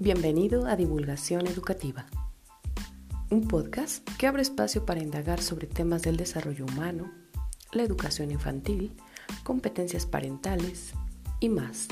Bienvenido a Divulgación Educativa, un podcast que abre espacio para indagar sobre temas del desarrollo humano, la educación infantil, competencias parentales y más.